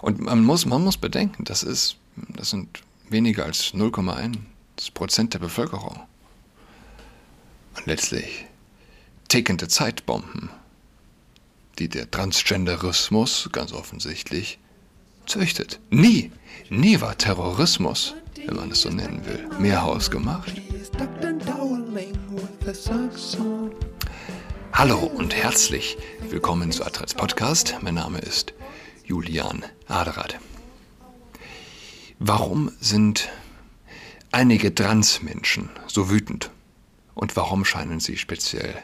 Und man muss, man muss bedenken, das, ist, das sind weniger als 0,1 Prozent der Bevölkerung. Und letztlich tickende Zeitbomben, die der Transgenderismus ganz offensichtlich züchtet. Nie, nie war Terrorismus, wenn man es so nennen will, mehr hausgemacht. Hallo und herzlich willkommen zu Adrats Podcast. Mein Name ist Julian Aderath. Warum sind einige Transmenschen so wütend? Und warum scheinen sie speziell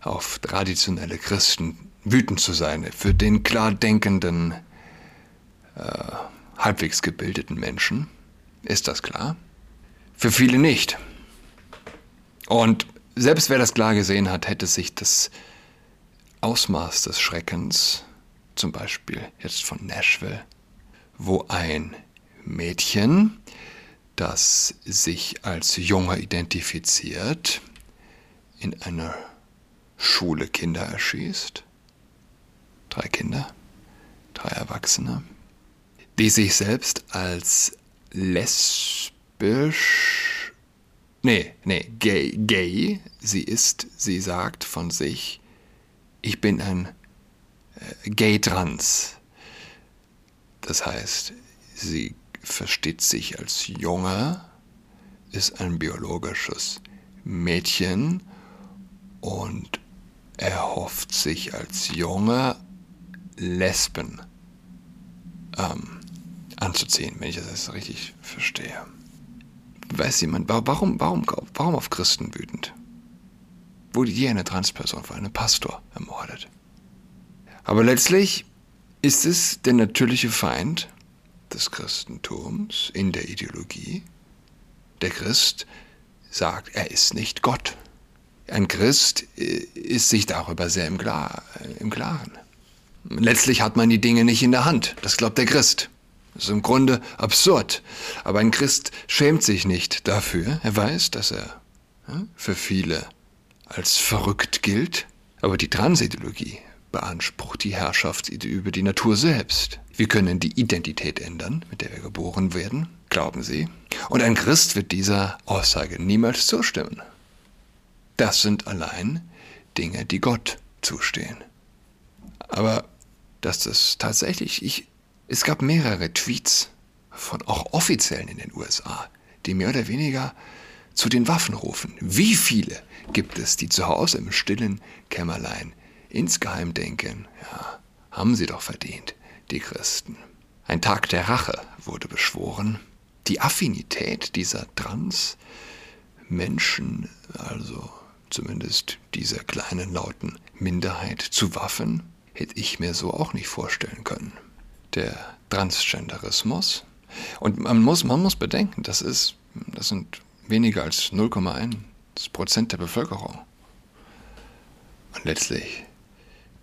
auf traditionelle Christen wütend zu sein? Für den klar denkenden, äh, halbwegs gebildeten Menschen ist das klar. Für viele nicht. Und selbst wer das klar gesehen hat, hätte sich das Ausmaß des Schreckens zum Beispiel jetzt von Nashville, wo ein Mädchen, das sich als Junge identifiziert, in einer Schule Kinder erschießt. Drei Kinder, drei Erwachsene, die sich selbst als lesbisch, nee, nee, gay, gay, sie ist, sie sagt von sich, ich bin ein gay trans. Das heißt, sie versteht sich als Junge, ist ein biologisches Mädchen und erhofft sich als Junge Lesben ähm, anzuziehen, wenn ich das richtig verstehe. Weiß jemand, warum, warum, warum auf Christen wütend? Wurde je eine Transperson von einem Pastor ermordet? Aber letztlich ist es der natürliche Feind des Christentums in der Ideologie. Der Christ sagt, er ist nicht Gott. Ein Christ äh, ist sich darüber sehr im, Klar, im Klaren. Letztlich hat man die Dinge nicht in der Hand. Das glaubt der Christ. Das ist im Grunde absurd. Aber ein Christ schämt sich nicht dafür. Er weiß, dass er für viele als verrückt gilt. Aber die Transideologie beansprucht die Herrschaft über die Natur selbst. Wir können die Identität ändern, mit der wir geboren werden, glauben Sie. Und ein Christ wird dieser Aussage niemals zustimmen. Das sind allein Dinge, die Gott zustehen. Aber dass das tatsächlich, ich, es gab mehrere Tweets von auch Offiziellen in den USA, die mehr oder weniger zu den Waffen rufen. Wie viele gibt es, die zu Hause im stillen Kämmerlein insgeheim denken, ja, haben sie doch verdient, die Christen. Ein Tag der Rache wurde beschworen. Die Affinität dieser Trans-Menschen, also zumindest dieser kleinen lauten Minderheit zu Waffen, hätte ich mir so auch nicht vorstellen können. Der Transgenderismus. Und man muss, man muss bedenken, das ist, das sind weniger als 0,1 Prozent der Bevölkerung. Und letztlich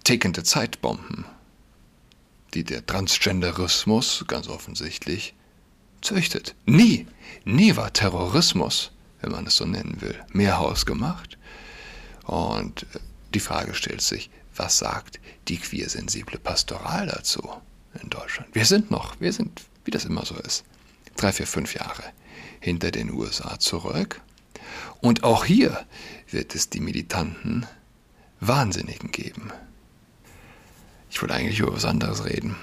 tickende Zeitbomben, die der Transgenderismus ganz offensichtlich züchtet. Nie, nie war Terrorismus, wenn man es so nennen will, mehr hausgemacht. Und äh, die Frage stellt sich, was sagt die queersensible Pastoral dazu in Deutschland? Wir sind noch, wir sind, wie das immer so ist, drei, vier, fünf Jahre hinter den USA zurück. Und auch hier wird es die militanten Wahnsinnigen geben. Ich wollte eigentlich über was anderes reden.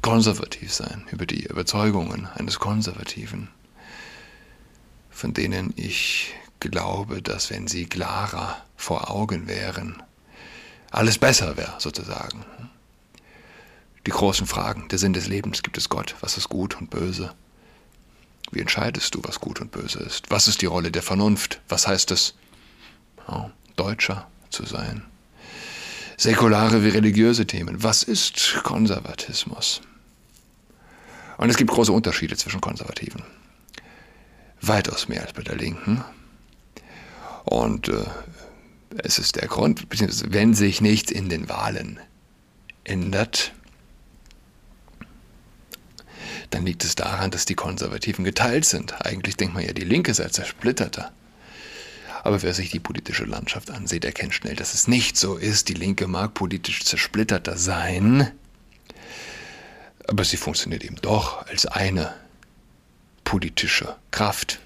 Konservativ sein, über die Überzeugungen eines Konservativen, von denen ich glaube, dass wenn sie klarer vor Augen wären, alles besser wäre, sozusagen. Die großen Fragen, der Sinn des Lebens, gibt es Gott, was ist gut und böse? Wie entscheidest du, was gut und böse ist? Was ist die Rolle der Vernunft? Was heißt es, Deutscher zu sein? Säkulare wie religiöse Themen. Was ist Konservatismus? Und es gibt große Unterschiede zwischen Konservativen. Weitaus mehr als bei der Linken. Und äh, es ist der Grund, beziehungsweise wenn sich nichts in den Wahlen ändert, dann liegt es daran, dass die Konservativen geteilt sind. Eigentlich denkt man ja, die Linke sei zersplitterter. Aber wer sich die politische Landschaft ansieht, erkennt schnell, dass es nicht so ist. Die Linke mag politisch zersplitterter sein. Aber sie funktioniert eben doch als eine politische Kraft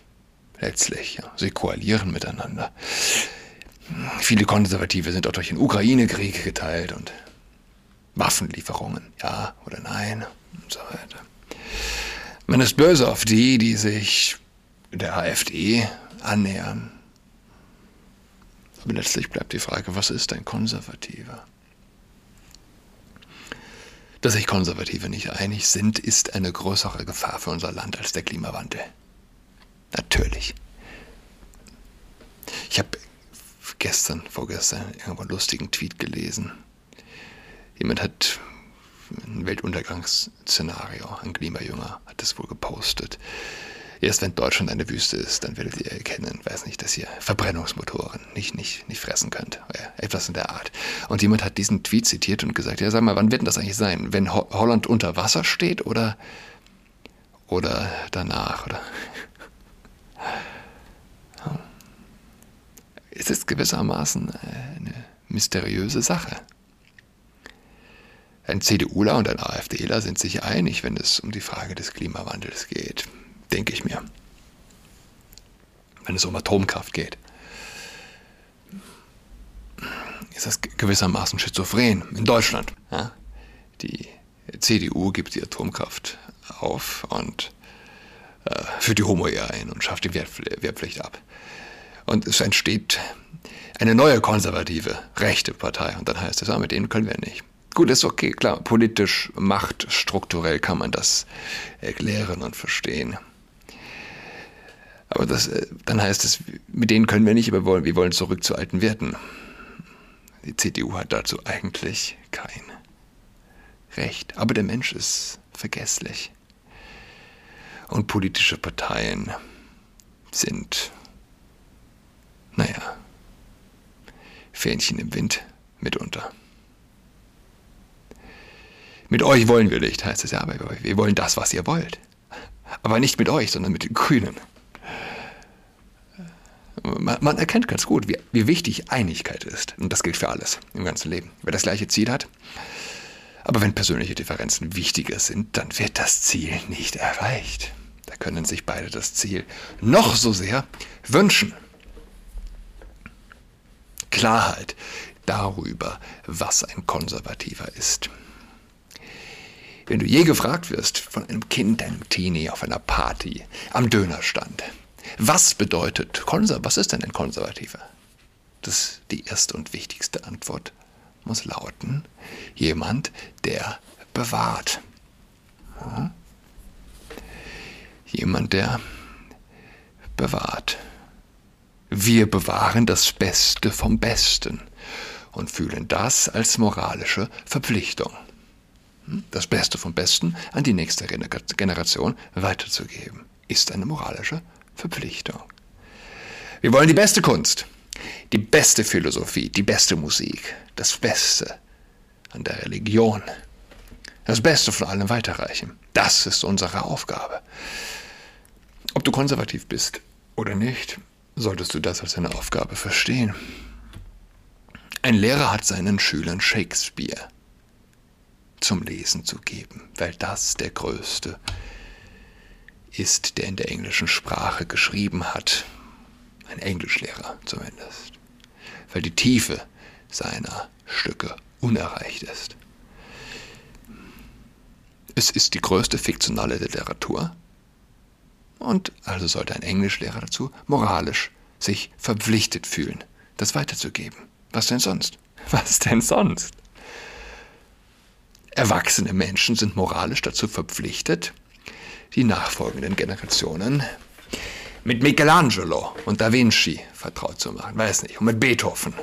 letztlich. Ja. Sie koalieren miteinander. Viele Konservative sind auch durch den Ukraine-Krieg geteilt und Waffenlieferungen, ja oder nein und so weiter. Man ist böse auf die, die sich der AfD annähern. Letztlich bleibt die Frage, was ist ein Konservativer? Dass sich Konservative nicht einig sind, ist eine größere Gefahr für unser Land als der Klimawandel. Natürlich. Ich habe gestern, vorgestern irgendwo einen lustigen Tweet gelesen. Jemand hat ein Weltuntergangsszenario, ein Klimajünger, hat das wohl gepostet. Erst wenn Deutschland eine Wüste ist, dann werdet ihr erkennen, weiß nicht, dass ihr Verbrennungsmotoren nicht, nicht, nicht fressen könnt. Etwas in der Art. Und jemand hat diesen Tweet zitiert und gesagt, ja, sag mal, wann wird denn das eigentlich sein? Wenn Ho Holland unter Wasser steht oder, oder danach? Oder? Es ist gewissermaßen eine mysteriöse Sache. Ein CDUler und ein AfDler sind sich einig, wenn es um die Frage des Klimawandels geht, denke ich mir. Wenn es um Atomkraft geht. Ist das gewissermaßen schizophren in Deutschland. Ja? Die CDU gibt die Atomkraft auf und äh, führt die Homo-Ehe ein und schafft die Wehrpflicht ab. Und es entsteht eine neue konservative, rechte Partei. Und dann heißt es, ah, mit denen können wir nicht. Gut, ist okay, klar, politisch, machtstrukturell kann man das erklären und verstehen. Aber das, äh, dann heißt es, mit denen können wir nicht, aber wir wollen, wir wollen zurück zu alten Werten. Die CDU hat dazu eigentlich kein Recht. Aber der Mensch ist vergesslich. Und politische Parteien sind, naja, Fähnchen im Wind mitunter. Mit euch wollen wir nicht, heißt es ja, aber wir wollen das, was ihr wollt. Aber nicht mit euch, sondern mit den Grünen. Man, man erkennt ganz gut, wie, wie wichtig Einigkeit ist. Und das gilt für alles im ganzen Leben. Wer das gleiche Ziel hat, aber wenn persönliche Differenzen wichtiger sind, dann wird das Ziel nicht erreicht. Da können sich beide das Ziel noch so sehr wünschen. Klarheit darüber, was ein Konservativer ist. Wenn du je gefragt wirst von einem Kind, einem Teenie auf einer Party, am Dönerstand, was bedeutet Konser was ist denn ein Konservativer? Das die erste und wichtigste Antwort muss lauten, jemand, der bewahrt. Ja? Jemand, der bewahrt. Wir bewahren das Beste vom Besten und fühlen das als moralische Verpflichtung das Beste vom Besten an die nächste Generation weiterzugeben, ist eine moralische Verpflichtung. Wir wollen die beste Kunst, die beste Philosophie, die beste Musik, das Beste an der Religion, das Beste von allem weiterreichen. Das ist unsere Aufgabe. Ob du konservativ bist oder nicht, solltest du das als eine Aufgabe verstehen. Ein Lehrer hat seinen Schülern Shakespeare zum Lesen zu geben, weil das der größte ist, der in der englischen Sprache geschrieben hat. Ein Englischlehrer zumindest. Weil die Tiefe seiner Stücke unerreicht ist. Es ist die größte fiktionale Literatur und also sollte ein Englischlehrer dazu moralisch sich verpflichtet fühlen, das weiterzugeben. Was denn sonst? Was denn sonst? Erwachsene Menschen sind moralisch dazu verpflichtet, die nachfolgenden Generationen mit Michelangelo und Da Vinci vertraut zu machen, weiß nicht, und mit Beethoven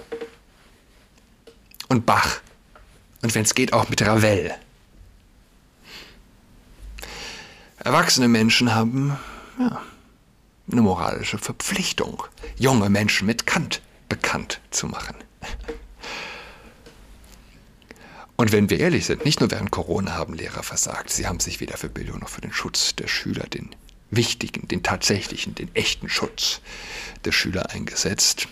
und Bach und wenn es geht auch mit Ravel. Erwachsene Menschen haben ja, eine moralische Verpflichtung, junge Menschen mit Kant bekannt zu machen. Und wenn wir ehrlich sind, nicht nur während Corona haben Lehrer versagt, sie haben sich weder für Bildung noch für den Schutz der Schüler, den wichtigen, den tatsächlichen, den echten Schutz der Schüler eingesetzt.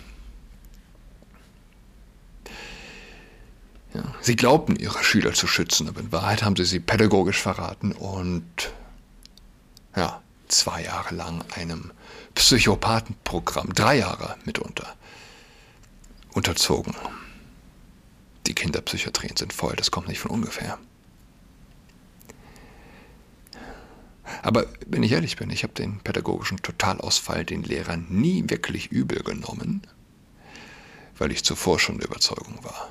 Ja, sie glaubten, ihre Schüler zu schützen, aber in Wahrheit haben sie sie pädagogisch verraten und ja, zwei Jahre lang einem Psychopathenprogramm, drei Jahre mitunter, unterzogen. Die Kinderpsychiatrien sind voll, das kommt nicht von ungefähr. Aber wenn ich ehrlich bin, ich habe den pädagogischen Totalausfall den Lehrern nie wirklich übel genommen, weil ich zuvor schon der Überzeugung war,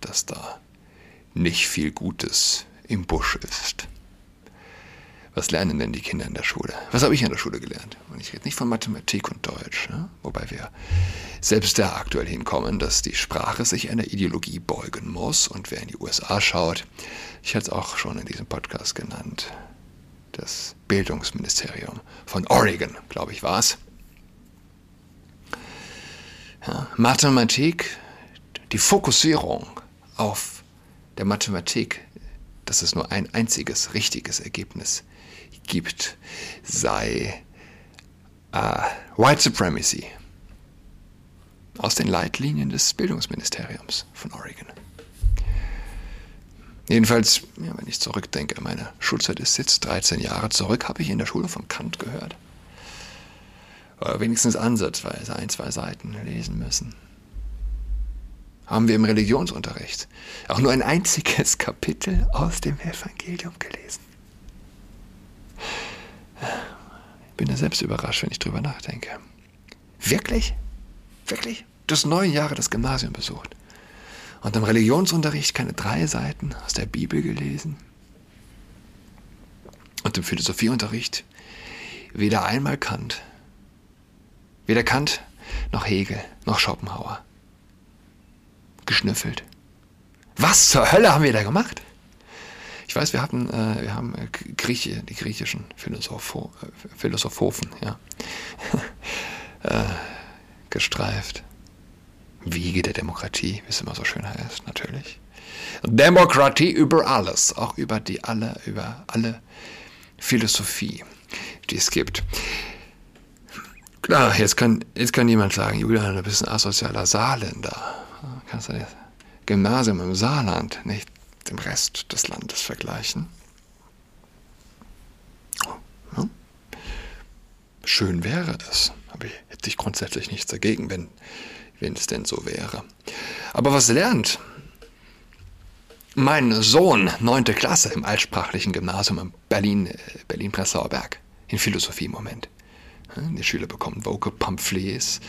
dass da nicht viel Gutes im Busch ist. Was lernen denn die Kinder in der Schule? Was habe ich in der Schule gelernt? Und ich rede nicht von Mathematik und Deutsch, ne? wobei wir selbst da aktuell hinkommen, dass die Sprache sich einer Ideologie beugen muss. Und wer in die USA schaut, ich hatte es auch schon in diesem Podcast genannt, das Bildungsministerium von Oregon, glaube ich, war es. Ja, Mathematik, die Fokussierung auf der Mathematik, dass es nur ein einziges richtiges Ergebnis gibt, sei äh, White Supremacy aus den Leitlinien des Bildungsministeriums von Oregon. Jedenfalls, ja, wenn ich zurückdenke, meine Schulzeit ist jetzt 13 Jahre zurück, habe ich in der Schule von Kant gehört. Oder wenigstens ansatzweise ein, zwei Seiten lesen müssen. Haben wir im Religionsunterricht auch nur ein einziges Kapitel aus dem Evangelium gelesen. Ich bin da selbst überrascht, wenn ich drüber nachdenke. Wirklich? Wirklich? Du hast neun Jahre das Gymnasium besucht. Und im Religionsunterricht keine drei Seiten aus der Bibel gelesen. Und im Philosophieunterricht weder einmal Kant. Weder Kant noch Hegel noch Schopenhauer. Geschnüffelt. Was zur Hölle haben wir da gemacht? Ich weiß, wir hatten, äh, wir haben äh, Grieche, die griechischen Philosopho, äh, Philosophofen, ja, äh, gestreift. Wiege der Demokratie, wie es immer so schön heißt, natürlich. Demokratie über alles, auch über die alle, über alle Philosophie, die es gibt. Klar, jetzt kann, jetzt kann jemand sagen, Julian, du bist ein asozialer Saarländer. Kannst du das Gymnasium im Saarland nicht dem Rest des Landes vergleichen? Ja. Schön wäre es, aber hätte ich grundsätzlich nichts dagegen, wenn wenn es denn so wäre. Aber was lernt mein Sohn, neunte Klasse im altsprachlichen Gymnasium in Berlin, äh, Berlin-Prenzlauer Berg, in Philosophie im Moment? Die Schüler bekommen Vocal Pamphlets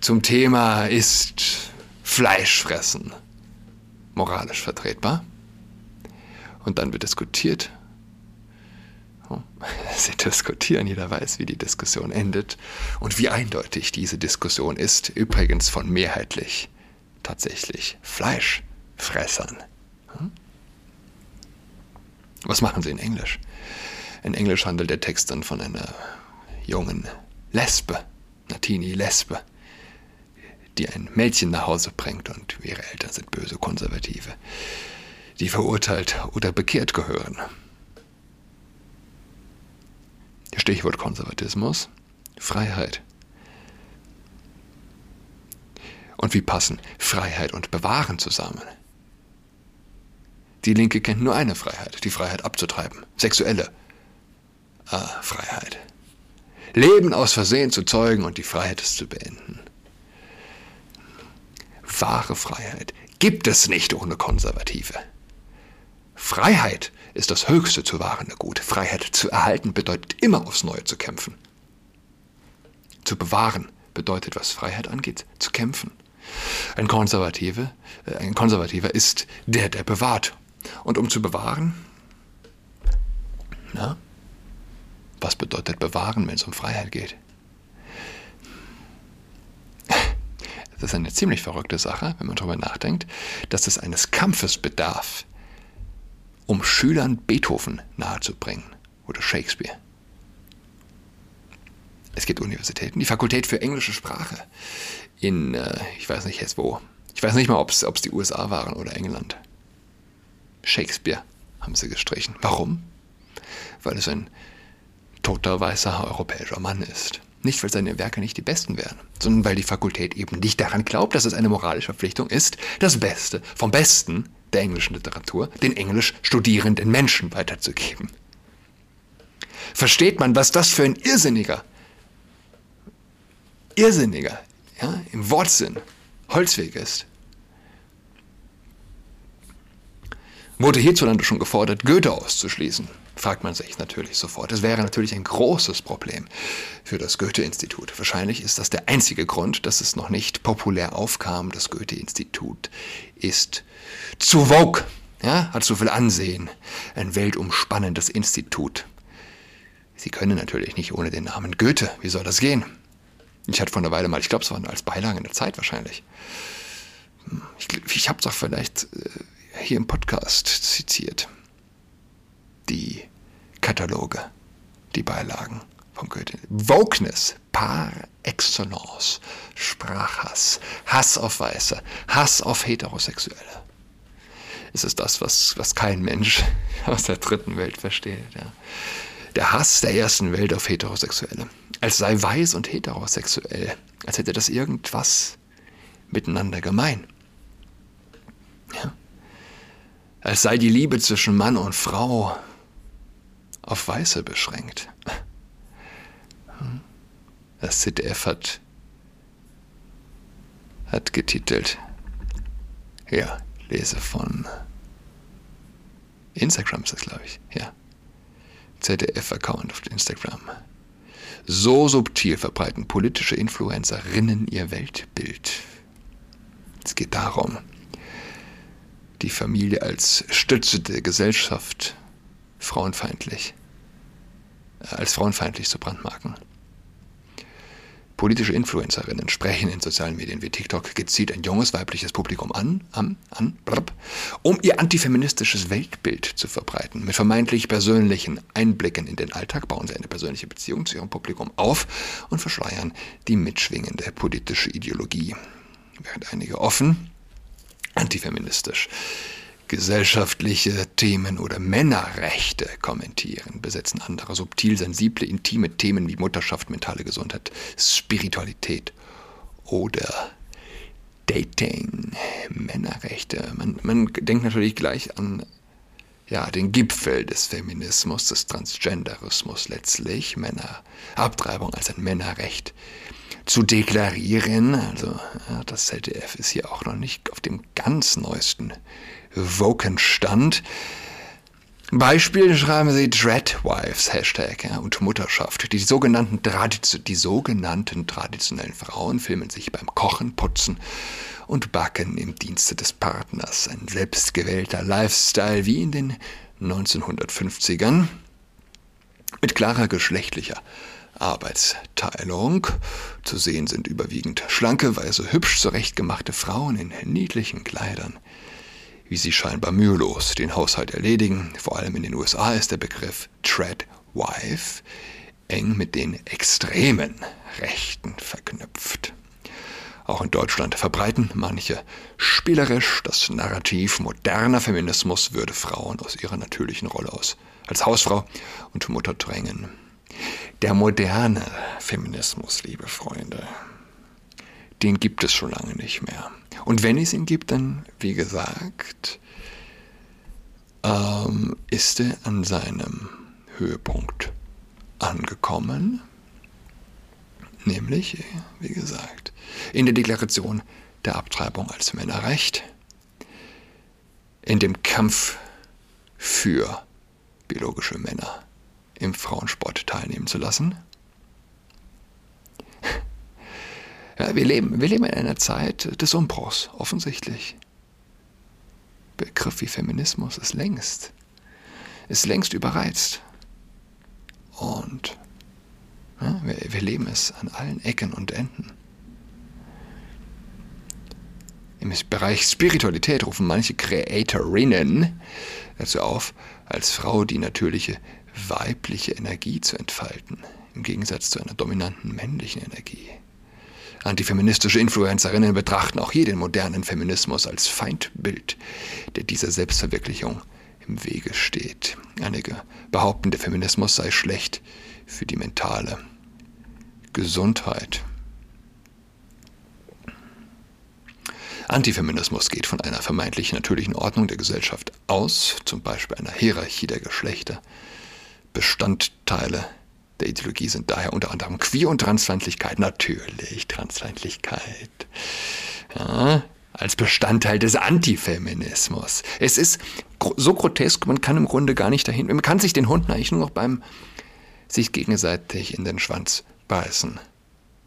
zum Thema ist Fleischfressen moralisch vertretbar? Und dann wird diskutiert. Sie diskutieren, jeder weiß, wie die Diskussion endet und wie eindeutig diese Diskussion ist, übrigens von mehrheitlich tatsächlich Fleischfressern. Was machen sie in Englisch? In Englisch handelt der Text dann von einer jungen Lesbe, Natini Lesbe, die ein Mädchen nach Hause bringt und ihre Eltern sind böse Konservative, die verurteilt oder bekehrt gehören. Stichwort Konservatismus, Freiheit. Und wie passen Freiheit und Bewahren zusammen? Die Linke kennt nur eine Freiheit, die Freiheit abzutreiben, sexuelle ah, Freiheit. Leben aus Versehen zu zeugen und die Freiheit es zu beenden. Wahre Freiheit gibt es nicht ohne Konservative. Freiheit ist das höchste zu wahrende Gut. Freiheit zu erhalten bedeutet immer aufs Neue zu kämpfen. Zu bewahren bedeutet, was Freiheit angeht, zu kämpfen. Ein Konservative, äh, ein Konservativer ist der, der bewahrt. Und um zu bewahren, na, was bedeutet bewahren, wenn es um Freiheit geht? Das ist eine ziemlich verrückte Sache, wenn man darüber nachdenkt, dass es eines Kampfes bedarf, um Schülern Beethoven nahezubringen oder Shakespeare. Es gibt Universitäten, die Fakultät für englische Sprache in, äh, ich weiß nicht jetzt wo, ich weiß nicht mal, ob es die USA waren oder England. Shakespeare haben sie gestrichen. Warum? Weil es ein toter weißer europäischer Mann ist. Nicht, weil seine Werke nicht die besten wären, sondern weil die Fakultät eben nicht daran glaubt, dass es eine moralische Verpflichtung ist, das Beste vom Besten der englischen Literatur den englisch studierenden Menschen weiterzugeben. Versteht man, was das für ein irrsinniger, irrsinniger, ja, im Wortsinn, Holzweg ist? Wurde hierzulande schon gefordert, Goethe auszuschließen? fragt man sich natürlich sofort. Das wäre natürlich ein großes Problem für das Goethe-Institut. Wahrscheinlich ist das der einzige Grund, dass es noch nicht populär aufkam. Das Goethe-Institut ist zu vogue, ja, hat zu viel Ansehen. Ein weltumspannendes Institut. Sie können natürlich nicht ohne den Namen Goethe. Wie soll das gehen? Ich hatte vor einer Weile mal, ich glaube, es war als Beilage in der Zeit wahrscheinlich. Hm, ich, ich habe es auch vielleicht äh, hier im Podcast zitiert. Die Kataloge, die Beilagen von Goethe. Wokeness par excellence. Sprachhass, Hass auf Weiße, Hass auf Heterosexuelle. Es ist das, was, was kein Mensch aus der dritten Welt versteht. Ja. Der Hass der ersten Welt auf Heterosexuelle. Als sei weiß und heterosexuell. Als hätte das irgendwas miteinander gemein. Ja. Als sei die Liebe zwischen Mann und Frau auf Weiße beschränkt. Das ZDF hat, hat getitelt, ja, lese von Instagram ist das, glaube ich, ja. ZDF-Account auf Instagram. So subtil verbreiten politische Influencerinnen ihr Weltbild. Es geht darum, die Familie als Stütze der Gesellschaft frauenfeindlich, äh, als frauenfeindlich zu brandmarken. Politische Influencerinnen sprechen in sozialen Medien wie TikTok gezielt ein junges weibliches Publikum an, an, an brr, um ihr antifeministisches Weltbild zu verbreiten. Mit vermeintlich persönlichen Einblicken in den Alltag bauen sie eine persönliche Beziehung zu ihrem Publikum auf und verschleiern die mitschwingende politische Ideologie. Während einige offen antifeministisch gesellschaftliche Themen oder Männerrechte kommentieren, besetzen andere subtil sensible, intime Themen wie Mutterschaft, mentale Gesundheit, Spiritualität oder Dating, Männerrechte. Man, man denkt natürlich gleich an ja, den Gipfel des Feminismus, des Transgenderismus letztlich, Männerabtreibung als ein Männerrecht zu deklarieren. Also ja, das ZDF ist hier auch noch nicht auf dem ganz neuesten Wokenstand. Beispiel schreiben sie Dreadwives Hashtag ja, und Mutterschaft. Die sogenannten, die sogenannten traditionellen Frauen filmen sich beim Kochen, Putzen und Backen im Dienste des Partners. Ein selbstgewählter Lifestyle wie in den 1950ern mit klarer geschlechtlicher Arbeitsteilung. Zu sehen sind überwiegend schlanke, weise, hübsch zurechtgemachte Frauen in niedlichen Kleidern wie sie scheinbar mühelos den Haushalt erledigen. Vor allem in den USA ist der Begriff Treadwife eng mit den extremen Rechten verknüpft. Auch in Deutschland verbreiten manche spielerisch das Narrativ, moderner Feminismus würde Frauen aus ihrer natürlichen Rolle aus als Hausfrau und Mutter drängen. Der moderne Feminismus, liebe Freunde, den gibt es schon lange nicht mehr. Und wenn es ihn gibt, dann, wie gesagt, ähm, ist er an seinem Höhepunkt angekommen. Nämlich, wie gesagt, in der Deklaration der Abtreibung als Männerrecht, in dem Kampf für biologische Männer im Frauensport teilnehmen zu lassen Ja, wir, leben, wir leben in einer Zeit des Umbruchs, offensichtlich. Begriff wie Feminismus ist längst, ist längst überreizt. Und ja, wir, wir leben es an allen Ecken und Enden. Im Bereich Spiritualität rufen manche Creatorinnen dazu auf, als Frau die natürliche weibliche Energie zu entfalten, im Gegensatz zu einer dominanten männlichen Energie. Antifeministische Influencerinnen betrachten auch hier den modernen Feminismus als Feindbild, der dieser Selbstverwirklichung im Wege steht. Einige behaupten, der Feminismus sei schlecht für die mentale Gesundheit. Antifeminismus geht von einer vermeintlich natürlichen Ordnung der Gesellschaft aus, zum Beispiel einer Hierarchie der Geschlechter. Bestandteile der Ideologie sind daher unter anderem Queer- und Transfeindlichkeit. Natürlich, Transfeindlichkeit. Ja, als Bestandteil des Antifeminismus. Es ist so grotesk, man kann im Grunde gar nicht dahin. Man kann sich den Hunden eigentlich nur noch beim sich gegenseitig in den Schwanz beißen.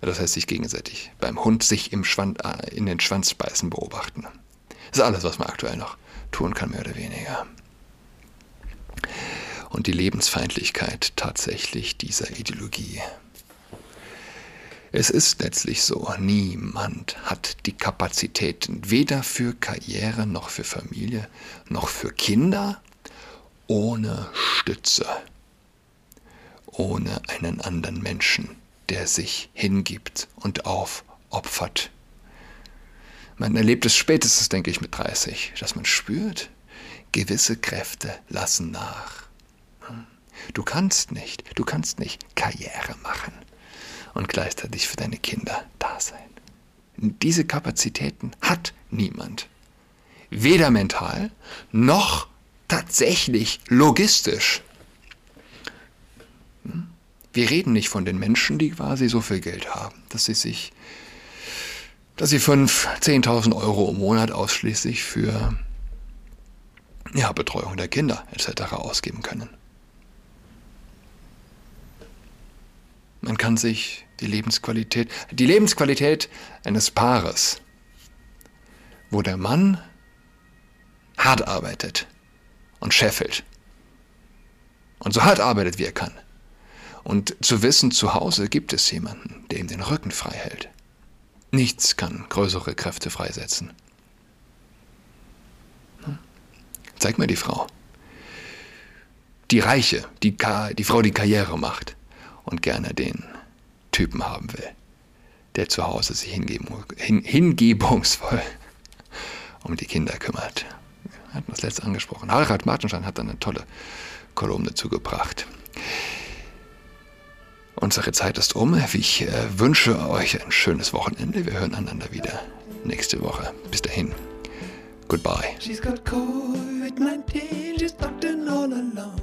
Das heißt, sich gegenseitig beim Hund sich im Schwanz, äh, in den Schwanz beißen beobachten. Das ist alles, was man aktuell noch tun kann, mehr oder weniger. Und die Lebensfeindlichkeit tatsächlich dieser Ideologie. Es ist letztlich so, niemand hat die Kapazitäten weder für Karriere noch für Familie noch für Kinder ohne Stütze, ohne einen anderen Menschen, der sich hingibt und aufopfert. Man erlebt es spätestens, denke ich, mit 30, dass man spürt, gewisse Kräfte lassen nach. Du kannst nicht, du kannst nicht Karriere machen und gleichzeitig für deine Kinder da sein. Diese Kapazitäten hat niemand. Weder mental noch tatsächlich logistisch. Hm? Wir reden nicht von den Menschen, die quasi so viel Geld haben, dass sie sich, dass sie 5.000, 10.000 Euro im Monat ausschließlich für ja, Betreuung der Kinder etc. ausgeben können. Man kann sich die Lebensqualität, die Lebensqualität eines Paares, wo der Mann hart arbeitet und scheffelt und so hart arbeitet, wie er kann. Und zu wissen, zu Hause gibt es jemanden, der ihm den Rücken frei hält. Nichts kann größere Kräfte freisetzen. Hm? Zeig mir die Frau. Die Reiche, die, die Frau, die Karriere macht und gerne den Typen haben will, der zu Hause sich hingeben, hin, hingebungsvoll um die Kinder kümmert. Wir hatten das letzte angesprochen. Harald Martenstein hat dann eine tolle Kolumne dazu gebracht. Unsere Zeit ist um. Ich äh, wünsche euch ein schönes Wochenende. Wir hören einander wieder nächste Woche. Bis dahin. Goodbye. She's got COVID-19, she's tucked in all alone.